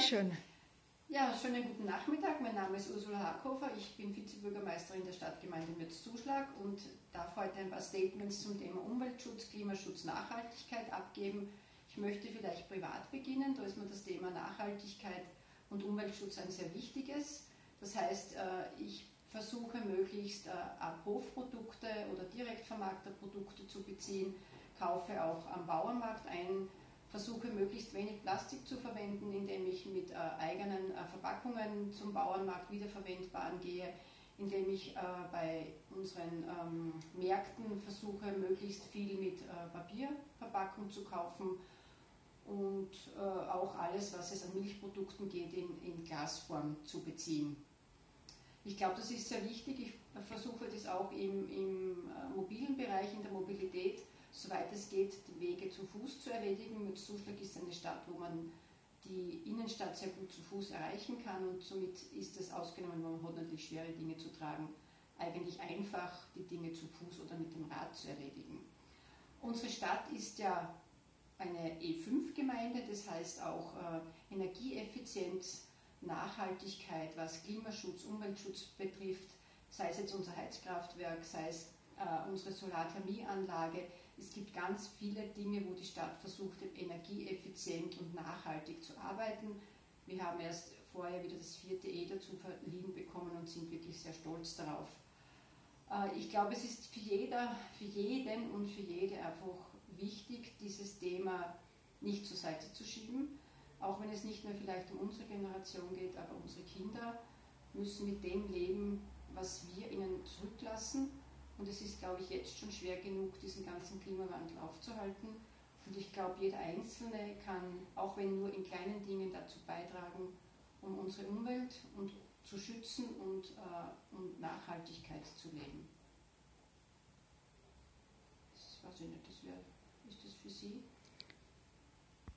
schön. Ja, schönen guten Nachmittag. Mein Name ist Ursula Hackhofer. Ich bin Vizebürgermeisterin der Stadtgemeinde Mütz-Zuschlag und darf heute ein paar Statements zum Thema Umweltschutz, Klimaschutz, Nachhaltigkeit abgeben. Ich möchte vielleicht privat beginnen. Da ist mir das Thema Nachhaltigkeit und Umweltschutz ein sehr wichtiges. Das heißt, äh, ich versuche möglichst äh, Abhofprodukte oder direkt vermarkter Produkte zu beziehen, kaufe auch am Bauernmarkt ein, versuche möglichst wenig Plastik zu verwenden, indem ich mit äh, eigenen äh, Verpackungen zum Bauernmarkt wiederverwendbaren gehe, indem ich äh, bei unseren ähm, Märkten versuche, möglichst viel mit äh, Papierverpackung zu kaufen und äh, auch alles, was es an Milchprodukten geht, in, in Glasform zu beziehen. Ich glaube, das ist sehr wichtig. Ich versuche das auch im, im äh, mobilen Bereich, in der Mobilität soweit es geht, die Wege zu Fuß zu erledigen. Mützzuschlag ist eine Stadt, wo man die Innenstadt sehr gut zu Fuß erreichen kann und somit ist es ausgenommen, wenn man hat natürlich schwere Dinge zu tragen, eigentlich einfach, die Dinge zu Fuß oder mit dem Rad zu erledigen. Unsere Stadt ist ja eine E5-Gemeinde, das heißt auch äh, Energieeffizienz, Nachhaltigkeit, was Klimaschutz, Umweltschutz betrifft, sei es jetzt unser Heizkraftwerk, sei es äh, unsere Solarthermieanlage, es gibt ganz viele Dinge, wo die Stadt versucht, energieeffizient und nachhaltig zu arbeiten. Wir haben erst vorher wieder das vierte E dazu verliehen bekommen und sind wirklich sehr stolz darauf. Äh, ich glaube, es ist für, jeder, für jeden und für jede einfach wichtig, dieses Thema nicht zur Seite zu schieben. Auch wenn es nicht nur vielleicht um unsere Generation geht, aber unsere Kinder müssen mit dem leben, was wir ihnen zurücklassen und es ist, glaube ich, jetzt schon schwer genug, diesen ganzen Klimawandel aufzuhalten. Und ich glaube, jeder Einzelne kann, auch wenn nur in kleinen Dingen, dazu beitragen, um unsere Umwelt und zu schützen und, äh, und Nachhaltigkeit zu leben. Das weiß ich nicht, das wär, ist das für Sie?